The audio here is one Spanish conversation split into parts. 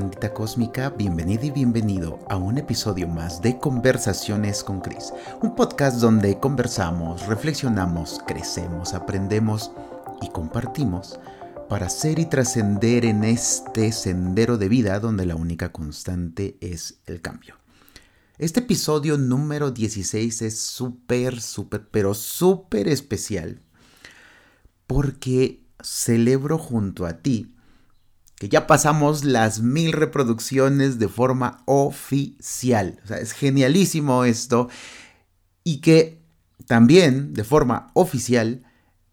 Bandita cósmica, bienvenida y bienvenido a un episodio más de Conversaciones con Chris, un podcast donde conversamos, reflexionamos, crecemos, aprendemos y compartimos para ser y trascender en este sendero de vida donde la única constante es el cambio. Este episodio número 16 es súper, súper, pero súper especial porque celebro junto a ti que ya pasamos las mil reproducciones de forma oficial. O sea, es genialísimo esto. Y que también de forma oficial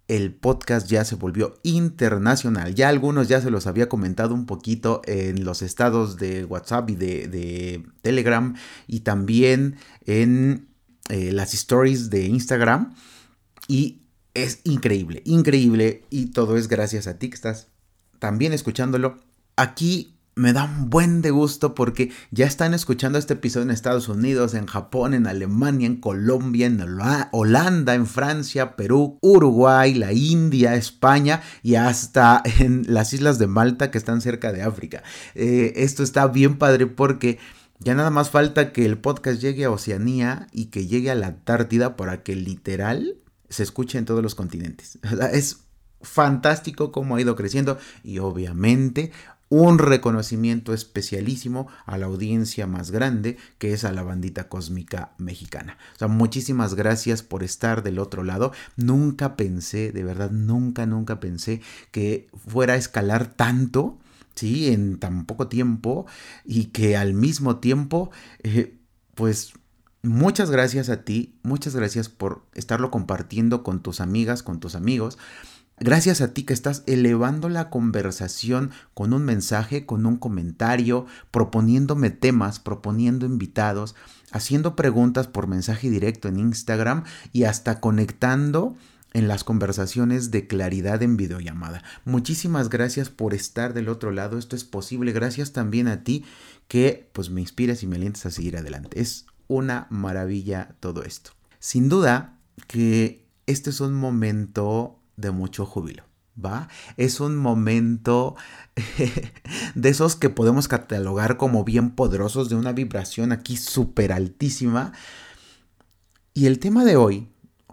el podcast ya se volvió internacional. Ya algunos ya se los había comentado un poquito en los estados de WhatsApp y de, Telegram y también en eh, las stories de Instagram. Y es increíble, increíble. Y todo es gracias a ti que estás también escuchándolo. Aquí me da un buen de gusto porque ya están escuchando este episodio en Estados Unidos, en Japón, en Alemania, en Colombia, en Holanda, en Francia, Perú, Uruguay, la India, España y hasta en las islas de Malta que están cerca de África. Eh, esto está bien padre porque ya nada más falta que el podcast llegue a Oceanía y que llegue a la Antártida para que literal se escuche en todos los continentes. Es fantástico cómo ha ido creciendo y obviamente un reconocimiento especialísimo a la audiencia más grande que es a la bandita cósmica mexicana. O sea, muchísimas gracias por estar del otro lado. Nunca pensé, de verdad, nunca, nunca pensé que fuera a escalar tanto. Sí, en tan poco tiempo y que al mismo tiempo, eh, pues muchas gracias a ti, muchas gracias por estarlo compartiendo con tus amigas, con tus amigos. Gracias a ti que estás elevando la conversación con un mensaje, con un comentario, proponiéndome temas, proponiendo invitados, haciendo preguntas por mensaje directo en Instagram y hasta conectando en las conversaciones de claridad en videollamada. Muchísimas gracias por estar del otro lado. Esto es posible. Gracias también a ti que pues me inspiras y me alientas a seguir adelante. Es una maravilla todo esto. Sin duda que este es un momento de mucho júbilo. ¿Va? Es un momento de esos que podemos catalogar como bien poderosos, de una vibración aquí súper altísima. Y el tema de hoy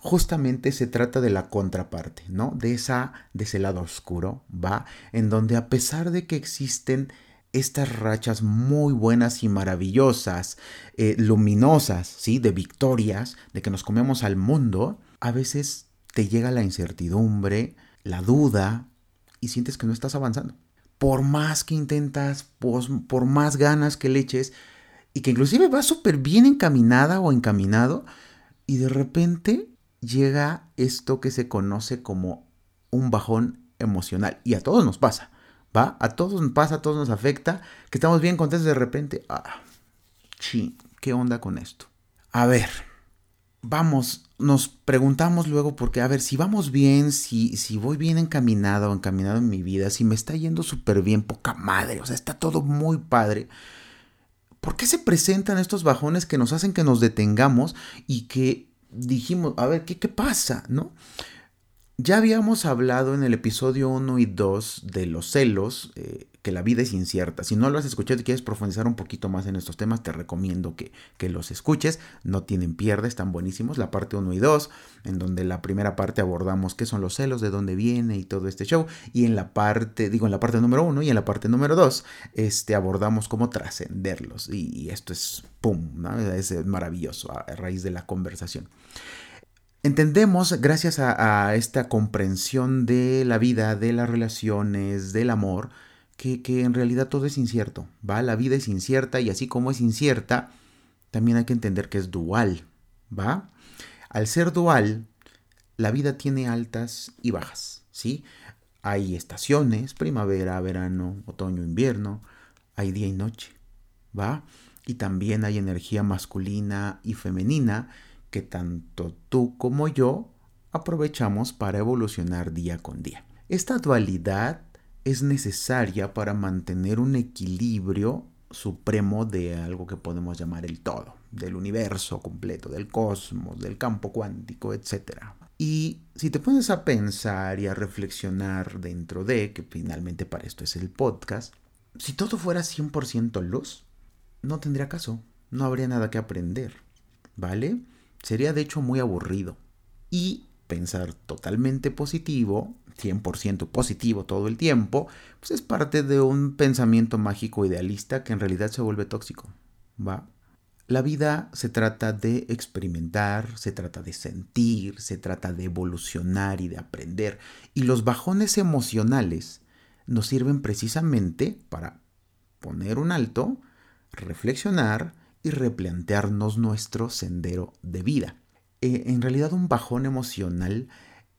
justamente se trata de la contraparte, ¿no? De, esa, de ese lado oscuro, ¿va? En donde a pesar de que existen estas rachas muy buenas y maravillosas, eh, luminosas, ¿sí? De victorias, de que nos comemos al mundo, a veces te llega la incertidumbre, la duda y sientes que no estás avanzando. Por más que intentas, por, más ganas que le eches y que inclusive vas súper bien encaminada o encaminado y de repente llega esto que se conoce como un bajón emocional y a todos nos pasa, ¿va? A todos nos pasa, a todos nos afecta, que estamos bien contentos de repente, ah, sí, ¿qué onda con esto? A ver, vamos, nos preguntamos luego porque, a ver, si vamos bien, si, si voy bien encaminado encaminado en mi vida, si me está yendo súper bien, poca madre, o sea, está todo muy padre. ¿Por qué se presentan estos bajones que nos hacen que nos detengamos y que dijimos, a ver, ¿qué, qué pasa? ¿No? Ya habíamos hablado en el episodio 1 y 2 de los celos, eh, que la vida es incierta. Si no lo has escuchado y quieres profundizar un poquito más en estos temas, te recomiendo que, que los escuches. No tienen pierde, están buenísimos. La parte 1 y 2, en donde la primera parte abordamos qué son los celos, de dónde viene y todo este show. Y en la parte, digo, en la parte número 1 y en la parte número 2, este, abordamos cómo trascenderlos. Y, esto es, ¡pum!, es maravilloso a raíz de la conversación. Entendemos, gracias a, esta comprensión de la vida, de las relaciones, del amor, que, en realidad todo es incierto, ¿va? La vida es incierta y así como es incierta, también hay que entender que es dual, ¿va? Al ser dual, la vida tiene altas y bajas, ¿sí? Hay estaciones, primavera, verano, otoño, invierno, hay día y noche, ¿va? Y también hay energía masculina y femenina que tanto tú como yo aprovechamos para evolucionar día con día. Esta dualidad es necesaria para mantener un equilibrio supremo de algo que podemos llamar el todo, del universo completo, del cosmos, del campo cuántico, etc. Y si te pones a pensar y a reflexionar dentro de, que finalmente para esto es el podcast, si todo fuera 100% luz, no tendría caso, no habría nada que aprender, ¿vale? Sería de hecho muy aburrido. Y pensar totalmente positivo, 100% positivo todo el tiempo, pues es parte de un pensamiento mágico idealista que en realidad se vuelve tóxico, ¿va? La vida se trata de experimentar, se trata de sentir, se trata de evolucionar y de aprender. Y los bajones emocionales nos sirven precisamente para poner un alto, reflexionar y replantearnos nuestro sendero de vida. Eh, en realidad un bajón emocional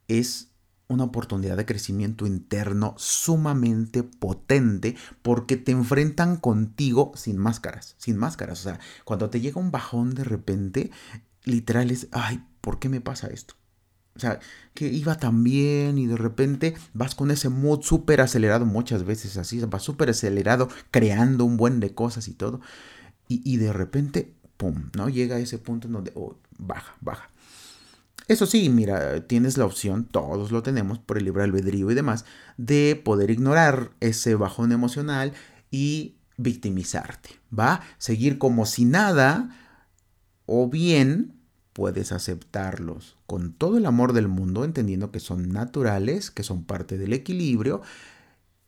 es una oportunidad de crecimiento interno sumamente potente porque te enfrentan contigo sin máscaras, sin máscaras. O sea, cuando te llega un bajón de repente, literal es, ay, ¿por qué me pasa esto? O sea, que iba tan bien y de repente vas con ese mood súper acelerado, muchas veces así, vas súper acelerado, creando un buen de cosas y todo. Y, de repente, ¡pum!, ¿no? Llega a ese punto en donde, oh, baja, baja. Eso sí, mira, tienes la opción, todos lo tenemos por el libre albedrío y demás, de poder ignorar ese bajón emocional y victimizarte, ¿va? Seguir como si nada o bien puedes aceptarlos con todo el amor del mundo, entendiendo que son naturales, que son parte del equilibrio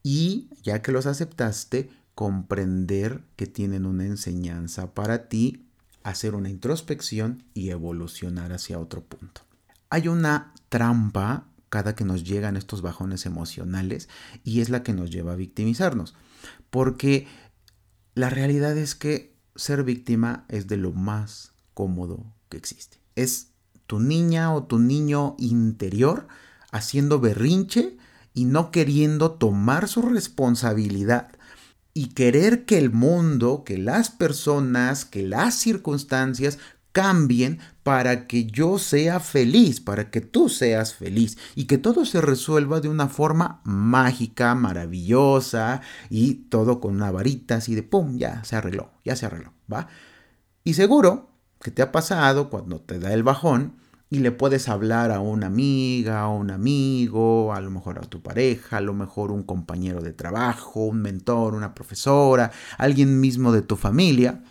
y ya que los aceptaste, comprender que tienen una enseñanza para ti, hacer una introspección y evolucionar hacia otro punto. Hay una trampa cada que nos llegan estos bajones emocionales y es la que nos lleva a victimizarnos. Porque la realidad es que ser víctima es de lo más cómodo que existe. Es tu niña o tu niño interior haciendo berrinche y no queriendo tomar su responsabilidad y querer que el mundo, que las personas, que las circunstancias cambien para que yo sea feliz, para que tú seas feliz y que todo se resuelva de una forma mágica, maravillosa y todo con una varita así de pum, ya se arregló, ya se arregló, ¿va? Y seguro que te ha pasado cuando te da el bajón y le puedes hablar a una amiga, a un amigo, a lo mejor a tu pareja, a lo mejor un compañero de trabajo, un mentor, una profesora, alguien mismo de tu familia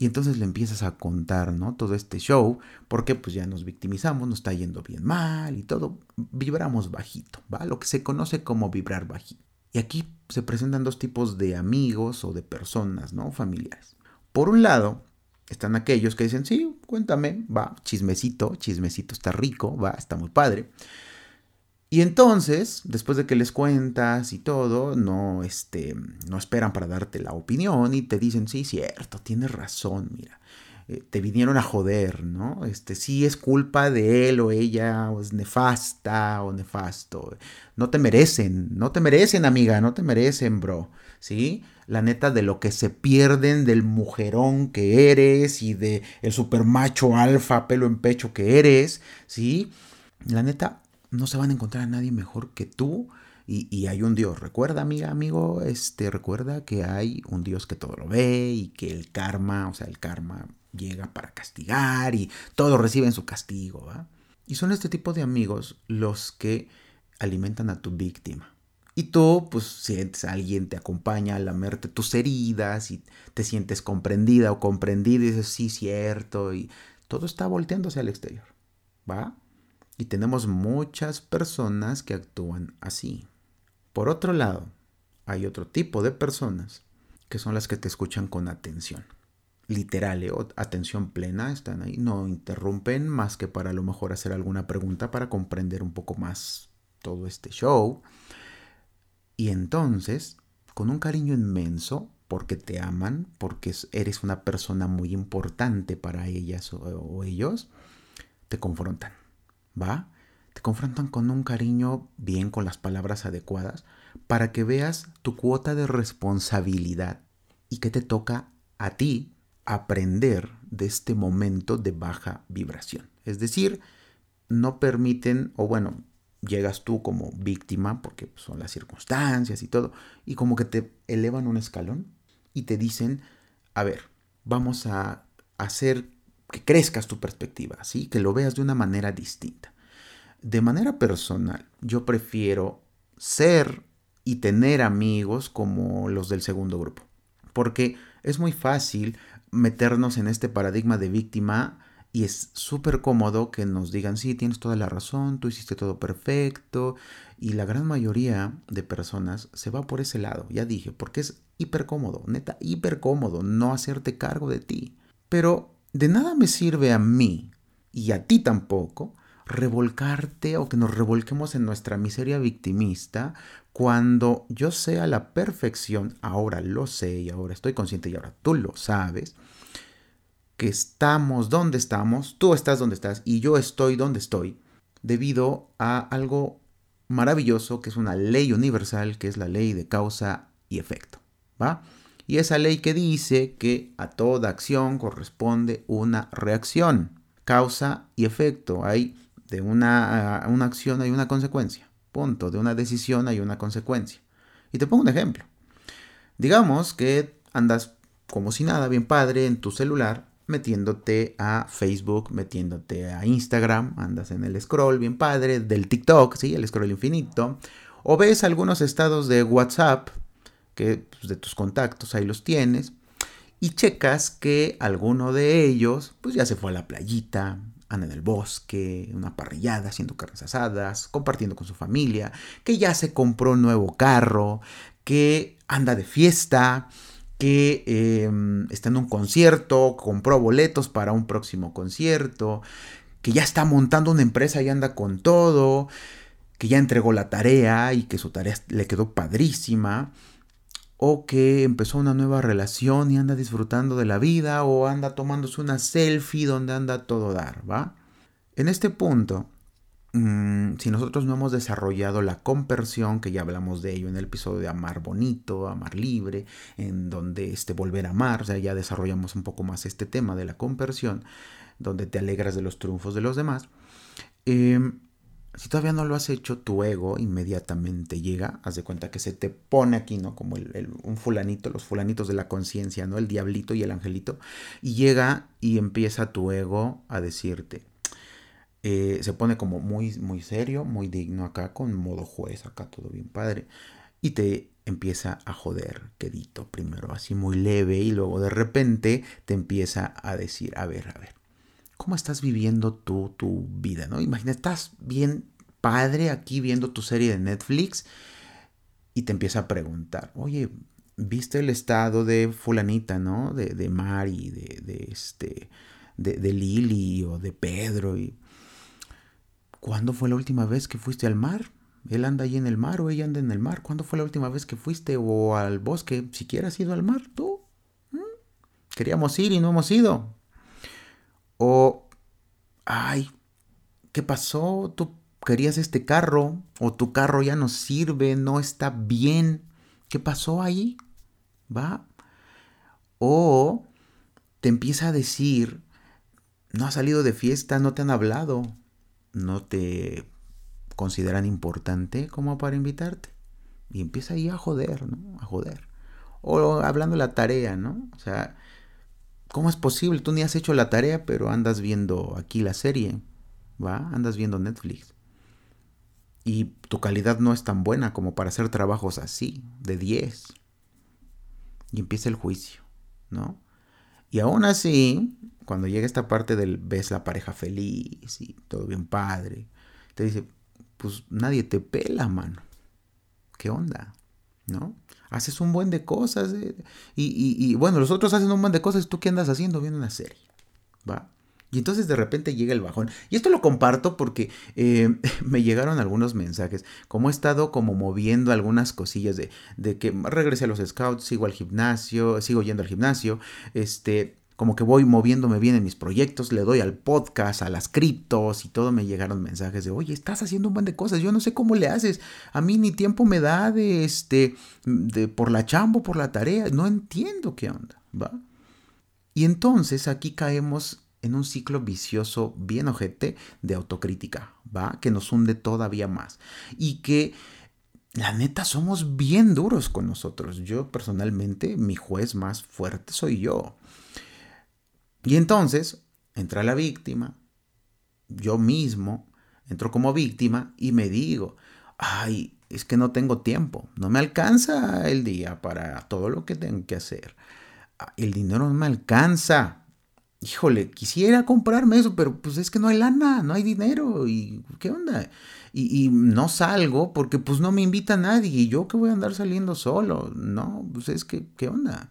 y entonces le empiezas a contar, ¿no? Todo este show, porque pues ya nos victimizamos, nos está yendo bien mal y todo, vibramos bajito, ¿va? Lo que se conoce como vibrar bajito. Y aquí se presentan dos tipos de amigos o de personas, ¿no? Familiares. Por un lado, están aquellos que dicen, sí, cuéntame, va, chismecito, chismecito está rico, va, está muy padre. Y entonces, después de que les cuentas y todo, no, este, no esperan para darte la opinión y te dicen, sí, cierto, tienes razón, mira, eh, te vinieron a joder, ¿no? Este, sí es culpa de él o ella, o es nefasta o nefasto. No te merecen, no te merecen, amiga, no te merecen, bro, ¿sí? La neta de lo que se pierden del mujerón que eres y de el super macho alfa, pelo en pecho que eres, ¿sí? La neta, no se van a encontrar a nadie mejor que tú. Y, hay un Dios. Recuerda, amiga, amigo, este, recuerda que hay un Dios que todo lo ve y que el karma, o sea, el karma llega para castigar y todos reciben su castigo, ¿va? Y son este tipo de amigos los que alimentan a tu víctima. Y tú, pues, a alguien te acompaña a lamerte tus heridas y te sientes comprendida o comprendida y dices, sí, cierto, y todo está volteándose al exterior, ¿va? Y tenemos muchas personas que actúan así. Por otro lado, hay otro tipo de personas que son las que te escuchan con atención. Literal, ¿eh? atención plena, están ahí, no interrumpen más que para a lo mejor hacer alguna pregunta para comprender un poco más todo este show. Y entonces, con un cariño inmenso, porque te aman, porque eres una persona muy importante para ellas o ellos, te confrontan ¿va? Te confrontan con un cariño bien con las palabras adecuadas para que veas tu cuota de responsabilidad y que te toca a ti aprender de este momento de baja vibración. Es decir, no permiten, o bueno, llegas tú como víctima, porque son las circunstancias y todo, y como que te elevan un escalón y te dicen, a ver, vamos a hacer que crezcas tu perspectiva, ¿sí? que lo veas de una manera distinta. De manera personal, yo prefiero ser y tener amigos como los del segundo grupo. Porque es muy fácil meternos en este paradigma de víctima y es súper cómodo que nos digan, sí, tienes toda la razón, tú hiciste todo perfecto. Y la gran mayoría de personas se va por ese lado, ya dije, porque es hiper cómodo, neta, hiper cómodo no hacerte cargo de ti. Pero de nada me sirve a mí y a ti tampoco revolcarte o que nos revolquemos en nuestra miseria victimista cuando yo sé a la perfección, ahora lo sé y ahora estoy consciente y ahora tú lo sabes, que estamos donde estamos, tú estás donde estás y yo estoy donde estoy, debido a algo maravilloso que es una ley universal, que es la ley de causa y efecto, ¿va? Y esa ley que dice que a toda acción corresponde una reacción, causa y efecto. Hay de una, una acción hay una consecuencia, punto. De una decisión hay una consecuencia. Y te pongo un ejemplo. Digamos que andas como si nada, bien padre, en tu celular, metiéndote a Facebook, metiéndote a Instagram, andas en el scroll bien padre del TikTok, sí, el scroll infinito, o ves algunos estados de WhatsApp que pues, de tus contactos ahí los tienes y checas que alguno de ellos pues ya se fue a la playita, anda en el bosque, una parrillada, haciendo carnes asadas, compartiendo con su familia, que ya se compró un nuevo carro, que anda de fiesta, que em, está en un concierto, compró boletos para un próximo concierto, que ya está montando una empresa y anda con todo, que ya entregó la tarea y que su tarea le quedó padrísima o que empezó una nueva relación y anda disfrutando de la vida o anda tomándose una selfie donde anda todo dar, ¿va? En este punto, mm, si nosotros no hemos desarrollado la compersión, que ya hablamos de ello en el episodio de amar bonito, amar libre, en donde este volver a amar, o sea, ya desarrollamos un poco más este tema de la compersión, donde te alegras de los triunfos de los demás. Eh, si todavía no lo has hecho, tu ego inmediatamente llega, haz de cuenta que se te pone aquí, ¿no? Como el, un fulanito, los fulanitos de la conciencia, ¿no? El diablito y el angelito. Y llega y empieza tu ego a decirte. Eh, se pone como muy, muy serio, muy digno acá, con modo juez, acá todo bien padre. Y te empieza a joder, quedito, primero así muy leve y luego de repente te empieza a decir, a ver, a ver, ¿cómo estás viviendo tú tu vida? ¿no? Imagina, estás bien padre aquí viendo tu serie de Netflix y te empieza a preguntar, oye, ¿viste el estado de fulanita, ¿no? De, de Mari, de, de este, de, de, Lili o de Pedro. ¿Cuándo fue la última vez que fuiste al mar? Él anda ahí en el mar o ella anda en el mar. ¿Cuándo fue la última vez que fuiste o al bosque? ¿Siquiera has ido al mar tú? ¿Mm? Queríamos ir y no hemos ido. O, ay, ¿qué pasó? Tú querías este carro o tu carro ya no sirve, no está bien. ¿Qué pasó ahí? ¿Va? O te empieza a decir, no has salido de fiesta, no te han hablado, no te consideran importante como para invitarte. Y empieza ahí a joder, ¿no? A joder. O hablando de la tarea, ¿no? O sea, ¿Cómo es posible? Tú ni has hecho la tarea, pero andas viendo aquí la serie, ¿va? Andas viendo Netflix. Y tu calidad no es tan buena como para hacer trabajos así, de 10. Y empieza el juicio, ¿no? Y aún así, cuando llega esta parte del ves la pareja feliz y todo bien padre, te dice, pues nadie te pela, mano. ¿Qué onda? ¿No? haces un buen de cosas. Eh, y, bueno, los otros hacen un buen de cosas. ¿Tú qué andas haciendo? Viendo una serie. ¿Va? Y entonces de repente llega el bajón. Y esto lo comparto porque eh, me llegaron algunos mensajes. Como he estado como moviendo algunas cosillas de, de que regresé a los scouts, sigo al gimnasio, sigo yendo al gimnasio. Este, como que voy moviéndome bien en mis proyectos, le doy al podcast, a las criptos y todo me llegaron mensajes de, oye, estás haciendo un buen de cosas, yo no sé cómo le haces, a mí ni tiempo me da de, este, de, por la chambo, por la tarea, no entiendo qué onda, ¿va? Y entonces aquí caemos en un ciclo vicioso bien ojete de autocrítica, ¿va? Que nos hunde todavía más y que la neta somos bien duros con nosotros. Yo personalmente, mi juez más fuerte soy yo. Y entonces entra la víctima, yo mismo entro como víctima y me digo, ay, es que no tengo tiempo, no me alcanza el día para todo lo que tengo que hacer. Ah, el dinero no me alcanza. Híjole, quisiera comprarme eso, pero pues es que no hay lana, no hay dinero. ¿Y qué onda? Y, no salgo porque pues no me invita nadie. ¿Y yo que voy a andar saliendo solo? No, pues es que, ¿qué onda?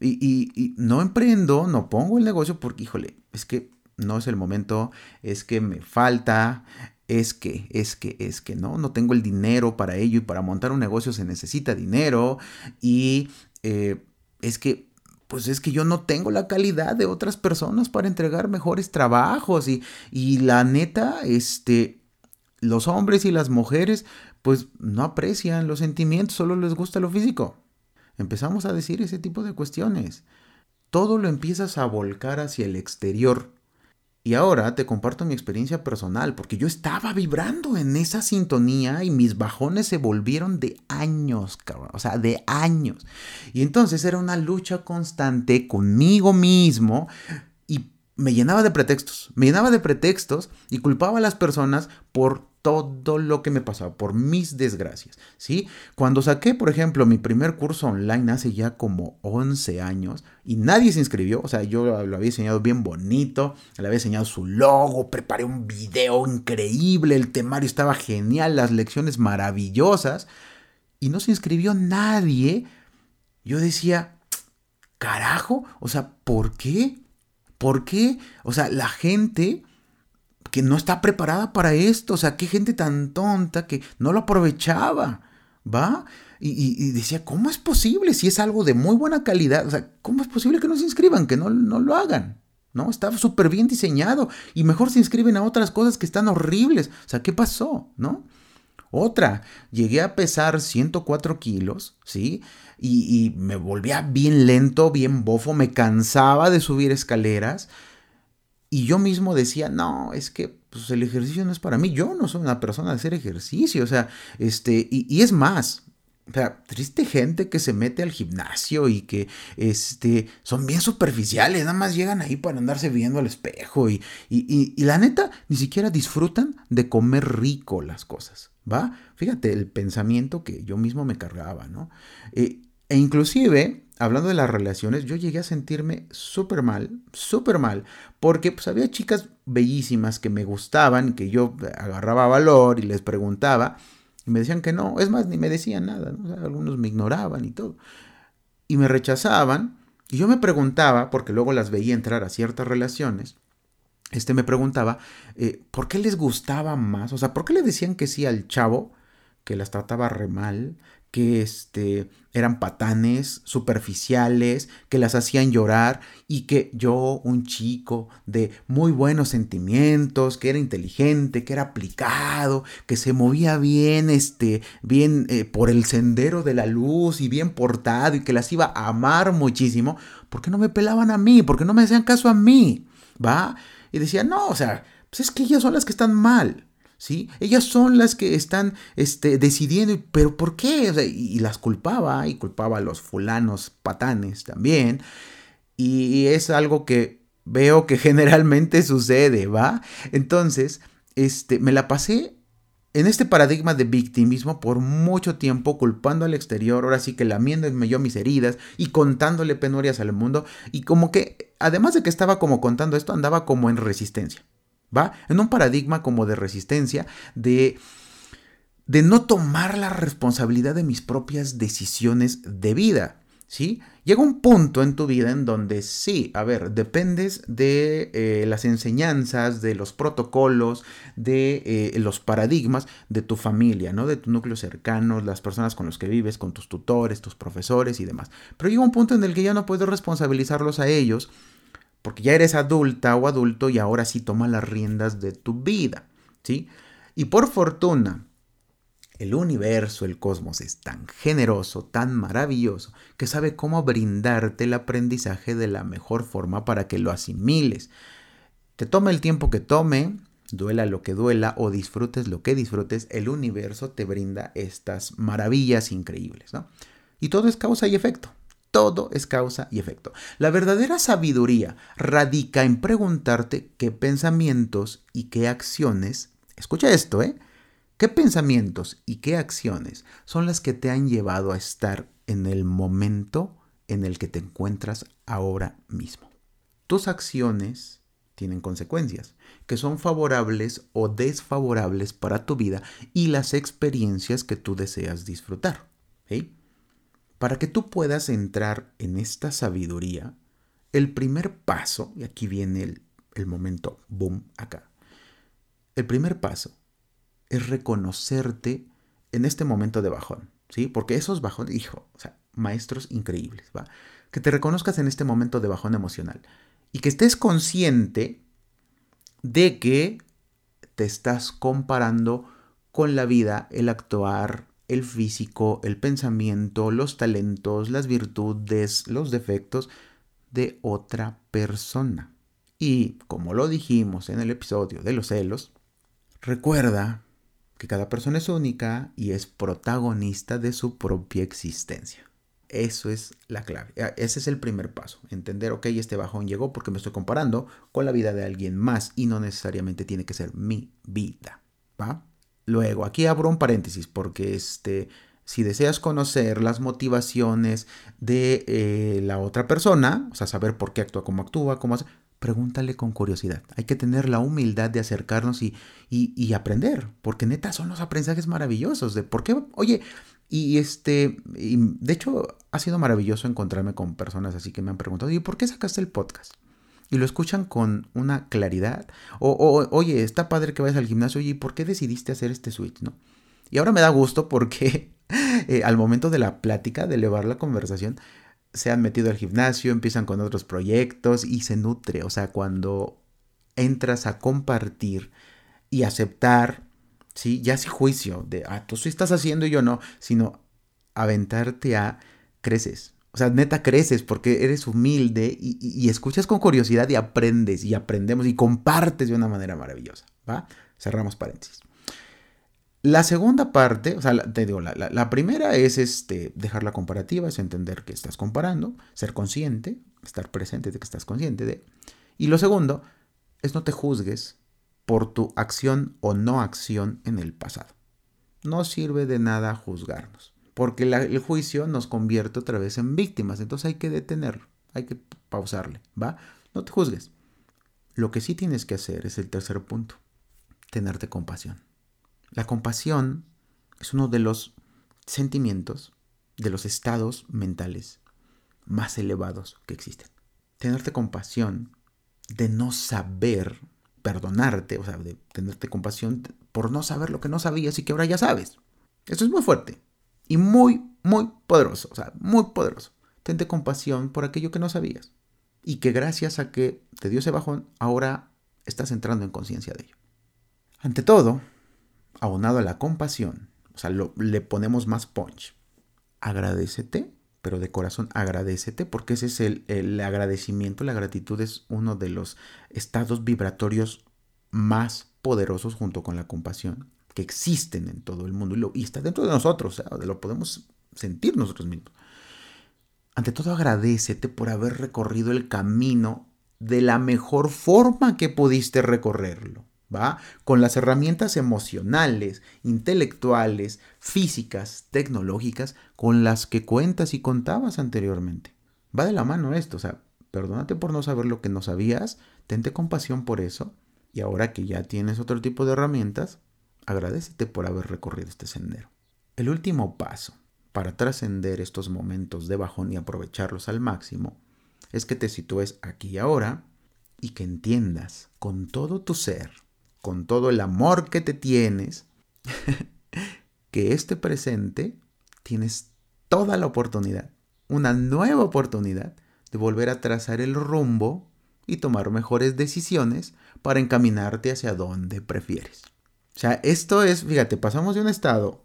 Y, y no emprendo, no pongo el negocio porque, híjole, es que no es el momento, es que me falta, es que, es que, es que, ¿no? No tengo el dinero para ello y para montar un negocio se necesita dinero y eh, es que, pues es que yo no tengo la calidad de otras personas para entregar mejores trabajos y, y la neta, este, los hombres y las mujeres, pues no aprecian los sentimientos, solo les gusta lo físico. Empezamos a decir ese tipo de cuestiones. Todo lo empiezas a volcar hacia el exterior y ahora te comparto mi experiencia personal, porque yo estaba vibrando en esa sintonía y mis bajones se volvieron de años, cabrón, o sea, de años. Y entonces era una lucha constante conmigo mismo y me llenaba de pretextos, me llenaba de pretextos y culpaba a las personas por todo lo que me pasaba, por mis desgracias, ¿sí? Cuando saqué, por ejemplo, mi primer curso online hace ya como 11 años y nadie se inscribió, o sea, yo lo había diseñado bien bonito, le había diseñado su logo, preparé un video increíble, el temario estaba genial, las lecciones maravillosas y no se inscribió nadie. Yo decía, carajo, o sea, ¿por qué? ¿Por qué? O sea, la gente que no está preparada para esto. O sea, qué gente tan tonta que no lo aprovechaba, ¿va? Y, decía, ¿cómo es posible? Si es algo de muy buena calidad, o sea, ¿cómo es posible que no se inscriban, que no, no lo hagan? ¿No? Está súper bien diseñado y mejor se inscriben a otras cosas que están horribles. O sea, ¿qué pasó? ¿No? Otra, llegué a pesar 104 kilos, ¿sí? Y, y, me volvía bien lento, bien bofo, me cansaba de subir escaleras, y yo mismo decía, no, es que pues, el ejercicio no es para mí, yo no soy una persona de hacer ejercicio, o sea, este, y, es más, o sea, triste gente que se mete al gimnasio y que este, son bien superficiales, nada más llegan ahí para andarse viendo al espejo y, y, y, la neta ni siquiera disfrutan de comer rico las cosas, ¿va? Fíjate el pensamiento que yo mismo me cargaba, ¿no? Eh, e inclusive hablando de las relaciones, yo llegué a sentirme súper mal, súper mal, porque pues había chicas bellísimas que me gustaban, que yo agarraba valor y les preguntaba, y me decían que no, es más, ni me decían nada, algunos me ignoraban y todo, y me rechazaban, y yo me preguntaba, porque luego las veía entrar a ciertas relaciones, este me preguntaba, eh, ¿por qué les gustaba más? O sea, ¿por qué le decían que sí al chavo que las trataba re mal, que este, eran patanes, superficiales, que las hacían llorar y que yo, un chico de muy buenos sentimientos, que era inteligente, que era aplicado, que se movía bien, este, bien eh, por el sendero de la luz y bien portado y que las iba a amar muchísimo, ¿por qué no me pelaban a mí? ¿Por qué no me hacían caso a mí? ¿Va? Y decía, no, o sea, pues es que ellas son las que están mal. ¿Sí? Ellas son las que están este, decidiendo, pero ¿por qué? y, las culpaba, y culpaba a los fulanos patanes también, y es algo que veo que generalmente sucede, ¿va? Entonces, este, me la pasé en este paradigma de victimismo por mucho tiempo culpando al exterior, ahora sí que lamiéndome yo mis heridas y contándole penurias al mundo y como que además de que estaba como contando esto andaba como en resistencia. ¿Va? En un paradigma como de resistencia, de, de no tomar la responsabilidad de mis propias decisiones de vida. ¿Sí? Llega un punto en tu vida en donde sí, a ver, dependes de eh, las enseñanzas, de los protocolos, de eh, los paradigmas de tu familia, ¿no? De tu núcleo cercano, las personas con las que vives, con tus tutores, tus profesores y demás. Pero llega un punto en el que ya no puedes responsabilizarlos a ellos porque ya eres adulta o adulto y ahora sí toma las riendas de tu vida, ¿sí? Y por fortuna, el universo, el cosmos es tan generoso, tan maravilloso, que sabe cómo brindarte el aprendizaje de la mejor forma para que lo asimiles. Te tome el tiempo que tome, duela lo que duela o disfrutes lo que disfrutes, el universo te brinda estas maravillas increíbles, ¿no? Y todo es causa y efecto. Todo es causa y efecto. La verdadera sabiduría radica en preguntarte qué pensamientos y qué acciones, escucha esto, ¿eh? ¿Qué pensamientos y qué acciones son las que te han llevado a estar en el momento en el que te encuentras ahora mismo? Tus acciones tienen consecuencias, que son favorables o desfavorables para tu vida y las experiencias que tú deseas disfrutar. Para que tú puedas entrar en esta sabiduría, el primer paso, y aquí viene el, el momento boom acá, el primer paso es reconocerte en este momento de bajón, ¿sí? Porque esos bajones, hijo, o sea, maestros increíbles, ¿va? Que te reconozcas en este momento de bajón emocional y que estés consciente de que te estás comparando con la vida, el actuar, el físico, el pensamiento, los talentos, las virtudes, los defectos de otra persona. Y como lo dijimos en el episodio de los celos, recuerda que cada persona es única y es protagonista de su propia existencia. Eso es la clave. Ah, ese es el primer paso. Entender, ok, este bajón llegó porque me estoy comparando con la vida de alguien más y no necesariamente tiene que ser mi vida. ¿Va? Luego, aquí abro un paréntesis porque este, si deseas conocer las motivaciones de eh, la otra persona, o sea, saber por qué actúa como actúa, cómo hace, pregúntale con curiosidad. Hay que tener la humildad de acercarnos y, y, aprender, porque neta son los aprendizajes maravillosos de por qué, oye, y este, de hecho ha sido maravilloso encontrarme con personas así que me han preguntado, ¿y por qué sacaste el podcast? Y lo escuchan con una claridad. O, oye, está padre que vayas al gimnasio, oye, ¿y por qué decidiste hacer este switch? ¿no? Y ahora me da gusto porque eh, al momento de la plática, de elevar la conversación, se han metido al gimnasio, empiezan con otros proyectos y se nutre. O sea, cuando entras a compartir y aceptar, ¿sí? Ya sin juicio de, ah, tú sí estás haciendo y yo no, sino aventarte a creces. O sea, neta creces porque eres humilde y, y, escuchas con curiosidad y aprendes y aprendemos y compartes de una manera maravillosa. ¿Va? Cerramos paréntesis. La segunda parte, o sea, te digo, la, primera es este, dejar la comparativa, es entender que estás comparando, ser consciente, estar presente de que estás consciente de. Y lo segundo es no te juzgues por tu acción o no acción en el pasado. No sirve de nada juzgarnos, porque el juicio nos convierte otra vez en víctimas, entonces hay que detenerlo, hay que pausarle, ¿va? No te juzgues. Lo que sí tienes que hacer es el tercer punto, tenerte compasión. La compasión es uno de los sentimientos, de los estados mentales más elevados que existen. Tenerte compasión de no saber perdonarte, o sea, de tenerte compasión por no saber lo que no sabías y que ahora ya sabes. Eso es muy fuerte y muy, muy poderoso, o sea, muy poderoso. Tente compasión por aquello que no sabías y que gracias a que te dio ese bajón, ahora estás entrando en conciencia de ello. Ante todo, aunado a la compasión, o sea, le ponemos más punch. Agradecete, pero de corazón agradecete, porque ese es el, el agradecimiento, la gratitud es uno de los estados vibratorios más poderosos junto con la compasión que existen en todo el mundo y, está dentro de nosotros, o sea, lo podemos sentir nosotros mismos. Ante todo agradecete por haber recorrido el camino de la mejor forma que pudiste recorrerlo. ¿va? Con las herramientas emocionales, intelectuales, físicas, tecnológicas con las que cuentas y contabas anteriormente. Va de la mano esto, o sea, perdónate por no saber lo que no sabías, tente compasión por eso y ahora que ya tienes otro tipo de herramientas, agradecete por haber recorrido este sendero. El último paso para trascender estos momentos de bajón y aprovecharlos al máximo es que te sitúes aquí y ahora y que entiendas con todo tu ser con todo el amor que te tienes, que este presente tienes toda la oportunidad, una nueva oportunidad de volver a trazar el rumbo y tomar mejores decisiones para encaminarte hacia donde prefieres. O sea, esto es, fíjate, pasamos de un estado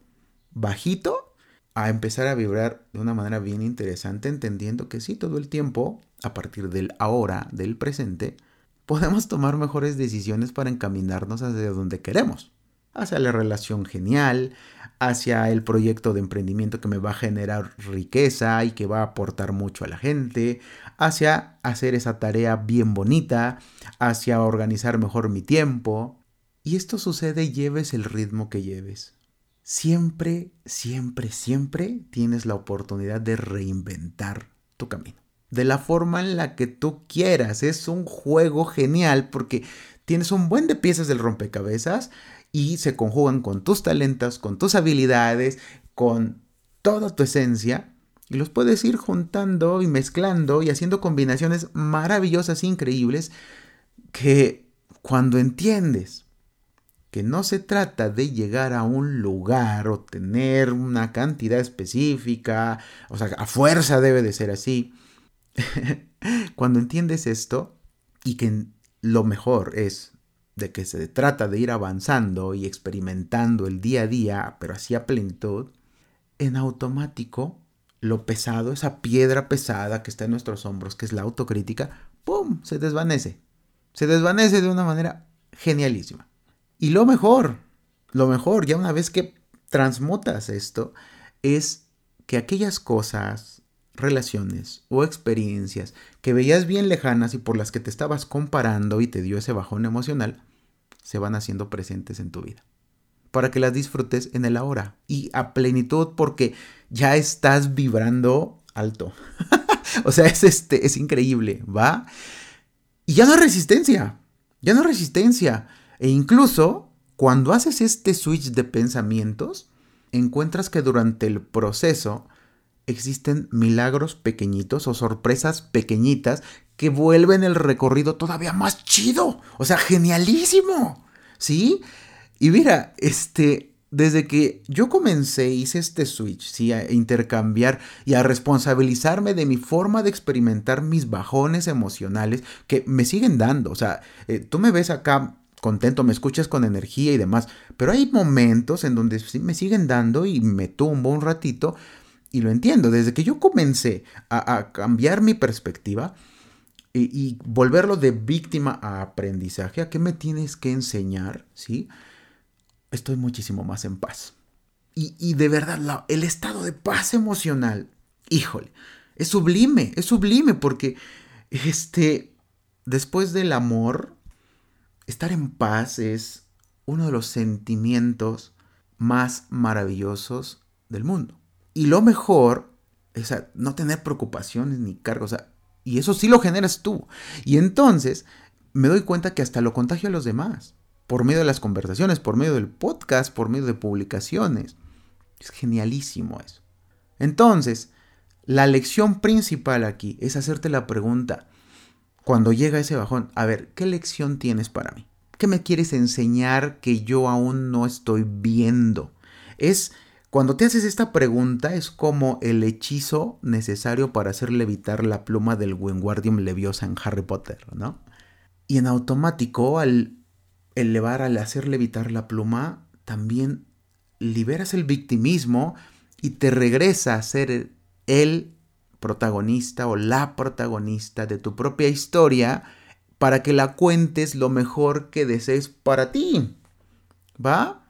bajito a empezar a vibrar de una manera bien interesante, entendiendo que sí, todo el tiempo, a partir del ahora, del presente, podemos tomar mejores decisiones para encaminarnos hacia donde queremos, hacia la relación genial, hacia el proyecto de emprendimiento que me va a generar riqueza y que va a aportar mucho a la gente, hacia hacer esa tarea bien bonita, hacia organizar mejor mi tiempo. Y esto sucede lleves el ritmo que lleves. Siempre, siempre, siempre tienes la oportunidad de reinventar tu camino. De la forma en la que tú quieras. Es un juego genial porque tienes un buen de piezas del rompecabezas y se conjugan con tus talentos, con tus habilidades, con toda tu esencia y los puedes ir juntando y mezclando y haciendo combinaciones maravillosas, increíbles, que cuando entiendes que no se trata de llegar a un lugar o tener una cantidad específica, o sea, a fuerza debe de ser así. Cuando entiendes esto y que lo mejor es de que se trata de ir avanzando y experimentando el día a día, pero así a plenitud, en automático lo pesado, esa piedra pesada que está en nuestros hombros, que es la autocrítica, ¡pum! se desvanece. Se desvanece de una manera genialísima. Y lo mejor, lo mejor, ya una vez que transmutas esto, es que aquellas cosas, relaciones o experiencias que veías bien lejanas y por las que te estabas comparando y te dio ese bajón emocional, se van haciendo presentes en tu vida. Para que las disfrutes en el ahora y a plenitud porque ya estás vibrando alto. o sea, es, este, es increíble, ¿va? Y ya no hay resistencia, ya no hay resistencia. E incluso cuando haces este switch de pensamientos, encuentras que durante el proceso existen milagros pequeñitos o sorpresas pequeñitas que vuelven el recorrido todavía más chido. O sea, genialísimo. ¿Sí? Y mira, este, desde que yo comencé, hice este switch, ¿sí? A intercambiar y a responsabilizarme de mi forma de experimentar mis bajones emocionales que me siguen dando. O sea, eh, tú me ves acá contento, me escuchas con energía y demás. Pero hay momentos en donde me siguen dando y me tumbo un ratito y lo entiendo. Desde que yo comencé a, cambiar mi perspectiva y, volverlo de víctima a aprendizaje, ¿a qué me tienes que enseñar? ¿Sí? Estoy muchísimo más en paz. Y, y de verdad, el estado de paz emocional, híjole, es sublime, es sublime porque este, después del amor, Estar en paz es uno de los sentimientos más maravillosos del mundo. Y lo mejor es no tener preocupaciones ni cargos. y eso sí lo generas tú. Y entonces me doy cuenta que hasta lo contagio a los demás. Por medio de las conversaciones, por medio del podcast, por medio de publicaciones. Es genialísimo eso. Entonces, la lección principal aquí es hacerte la pregunta, cuando llega ese bajón, a ver, ¿qué lección tienes para mí? ¿Qué me quieres enseñar que yo aún no estoy viendo? Es cuando te haces esta pregunta es como el hechizo necesario para hacer levitar la pluma del Wingardium Leviosa en Harry Potter, ¿no? Y en automático al elevar, al hacer levitar la pluma, también liberas el victimismo y te regresa a ser el protagonista o la protagonista de tu propia historia para que la cuentes lo mejor que desees para ti. ¿Va?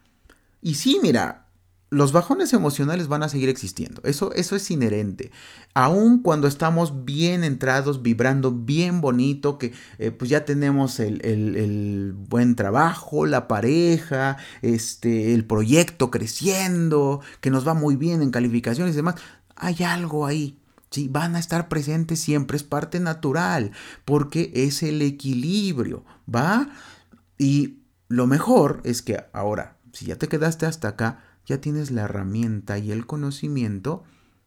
Y sí, mira, los bajones emocionales van a seguir existiendo. Eso, eso es inherente. Aun cuando estamos bien entrados, vibrando bien bonito, que eh, pues ya tenemos el, el, buen trabajo, la pareja, este, el proyecto creciendo, que nos va muy bien en calificaciones y demás. Hay algo ahí Sí, van a estar presentes siempre, es parte natural, porque es el equilibrio, ¿va? Y lo mejor es que ahora, si ya te quedaste hasta acá, ya tienes la herramienta y el conocimiento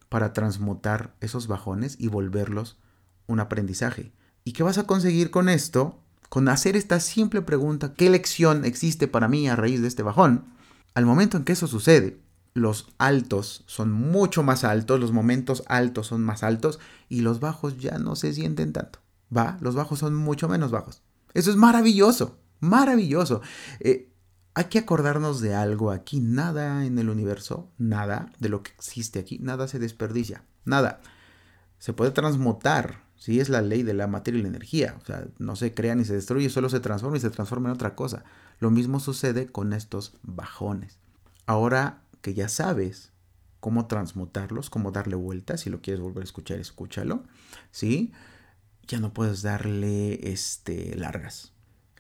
para transmutar esos bajones y volverlos un aprendizaje. ¿Y qué vas a conseguir con esto? Con hacer esta simple pregunta, ¿qué lección existe para mí a raíz de este bajón? Al momento en que eso sucede, los altos son mucho más altos, los momentos altos son más altos y los bajos ya no se sienten tanto. ¿Va? Los bajos son mucho menos bajos. Eso es maravilloso, maravilloso. Eh, hay que acordarnos de algo aquí. Nada en el universo, nada de lo que existe aquí, nada se desperdicia. Nada. Se puede transmutar. Sí, es la ley de la materia y la energía. O sea, no se crea ni se destruye, solo se transforma y se transforma en otra cosa. Lo mismo sucede con estos bajones. Ahora que ya sabes cómo transmutarlos, cómo darle vueltas. Si lo quieres volver a escuchar, escúchalo. ¿Sí? Ya no puedes darle este, largas.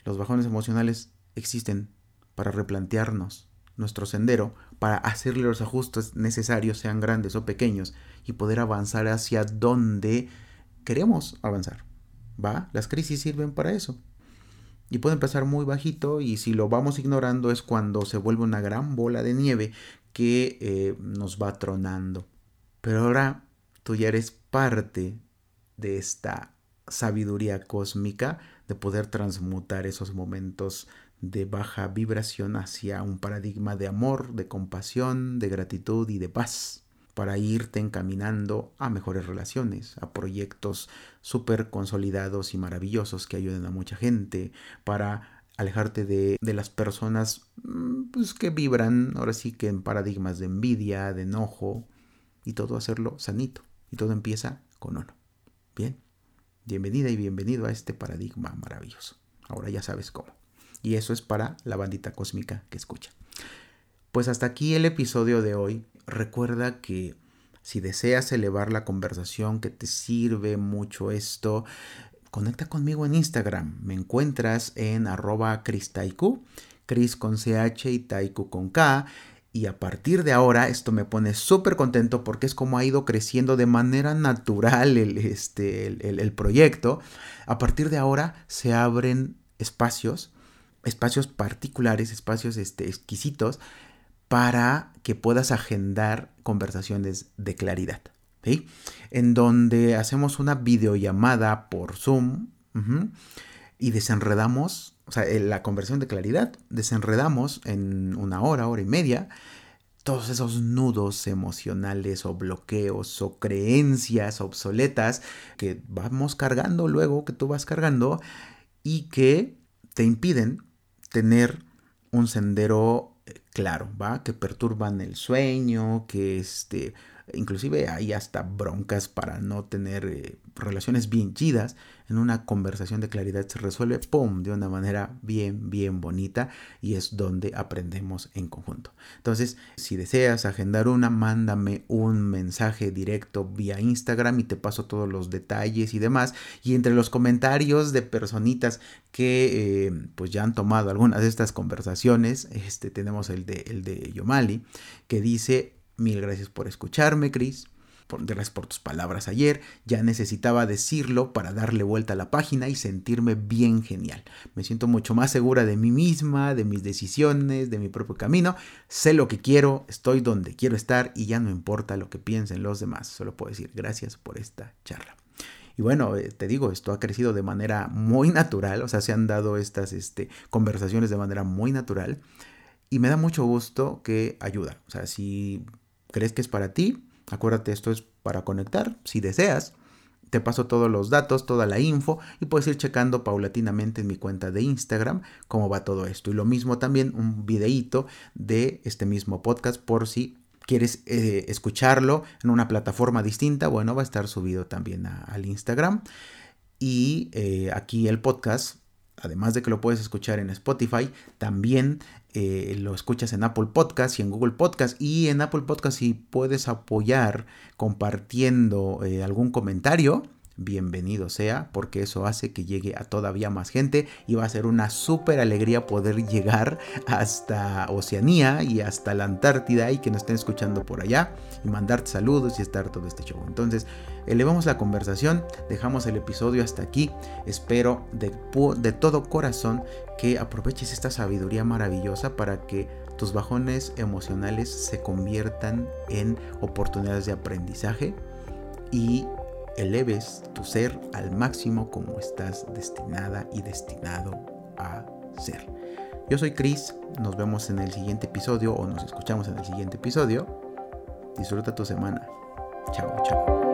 Los bajones emocionales existen para replantearnos nuestro sendero, para hacerle los ajustes necesarios, sean grandes o pequeños, y poder avanzar hacia donde queremos avanzar. ¿Va? Las crisis sirven para eso. Y puede empezar muy bajito y si lo vamos ignorando es cuando se vuelve una gran bola de nieve que eh, nos va tronando. Pero ahora tú ya eres parte de esta sabiduría cósmica de poder transmutar esos momentos de baja vibración hacia un paradigma de amor, de compasión, de gratitud y de paz para irte encaminando a mejores relaciones, a proyectos súper consolidados y maravillosos que ayuden a mucha gente, para alejarte de, las personas mm, pues, que vibran ahora sí que en paradigmas de envidia, de enojo, y todo hacerlo sanito. Y todo empieza con uno. Bien, bienvenida y bienvenido a este paradigma maravilloso. Ahora ya sabes cómo. Y eso es para la bandita cósmica que escucha. Pues hasta aquí el episodio de hoy. Recuerda que si deseas elevar la conversación, que te sirve mucho esto, conecta conmigo en Instagram. Me encuentras en arroba cristaiku, Cris con CH y Taiku con K. Y a partir de ahora esto me pone súper contento porque es como ha ido creciendo de manera natural el, este, el proyecto. A partir de ahora se abren espacios espacios particulares, espacios este, exquisitos, para que puedas agendar conversaciones de claridad. En donde hacemos una videollamada por Zoom y desenredamos, o sea, la conversión de claridad, desenredamos en una hora, hora y media, todos esos nudos emocionales o bloqueos o creencias obsoletas que vamos cargando luego, que tú vas cargando y que te impiden tener un sendero eh, claro, ¿va? Que perturban el sueño, que este, inclusive hay hasta broncas para no tener eh, relaciones bien chidas en una conversación de claridad se resuelve, ¡pum!, de una manera bien, bien bonita y es donde aprendemos en conjunto. Entonces, si deseas agendar una, mándame un mensaje directo vía Instagram y te paso todos los detalles y demás. Y entre los comentarios de personitas que eh, pues ya han tomado algunas de estas conversaciones, este, tenemos el de, el de Yomali, que dice, mil gracias por escucharme, Cris gracias por tus palabras ayer, ya necesitaba decirlo para darle vuelta a la página y sentirme bien genial. Me siento mucho más segura de mí misma, de mis decisiones, de mi propio camino. Sé lo que quiero, estoy donde quiero estar y ya no importa lo que piensen los demás. Solo puedo decir gracias por esta charla. Y bueno, eh, te digo, esto ha crecido de manera muy natural, o sea, se han dado estas este, conversaciones de manera muy natural y me da mucho gusto que ayuda. O sea, si crees que es para ti, Acuérdate, esto es para conectar, si deseas. Te paso todos los datos, toda la info y puedes ir checando paulatinamente en mi cuenta de Instagram cómo va todo esto. Y lo mismo también un videíto de este mismo podcast por si quieres eh, escucharlo en una plataforma distinta, bueno, va a estar subido también al Instagram. Y eh, aquí el podcast, además de que lo puedes escuchar en Spotify, también eh, lo escuchas en Apple Podcast y en Google Podcast. Y en Apple Podcast si puedes apoyar compartiendo eh, algún comentario, bienvenido sea, porque eso hace que llegue a todavía más gente y va a ser una súper alegría poder llegar hasta Oceanía y hasta la Antártida y que nos estén escuchando por allá y mandarte saludos y estar todo este show. Entonces, elevamos la conversación, dejamos el episodio hasta aquí. Espero de, de todo corazón que aproveches esta sabiduría maravillosa para que tus bajones emocionales se conviertan en oportunidades de aprendizaje y eleves tu ser al máximo como estás destinada y destinado a ser. Yo soy Chris, nos vemos en el siguiente episodio o nos escuchamos en el siguiente episodio. Disfruta tu semana. Chao, chao.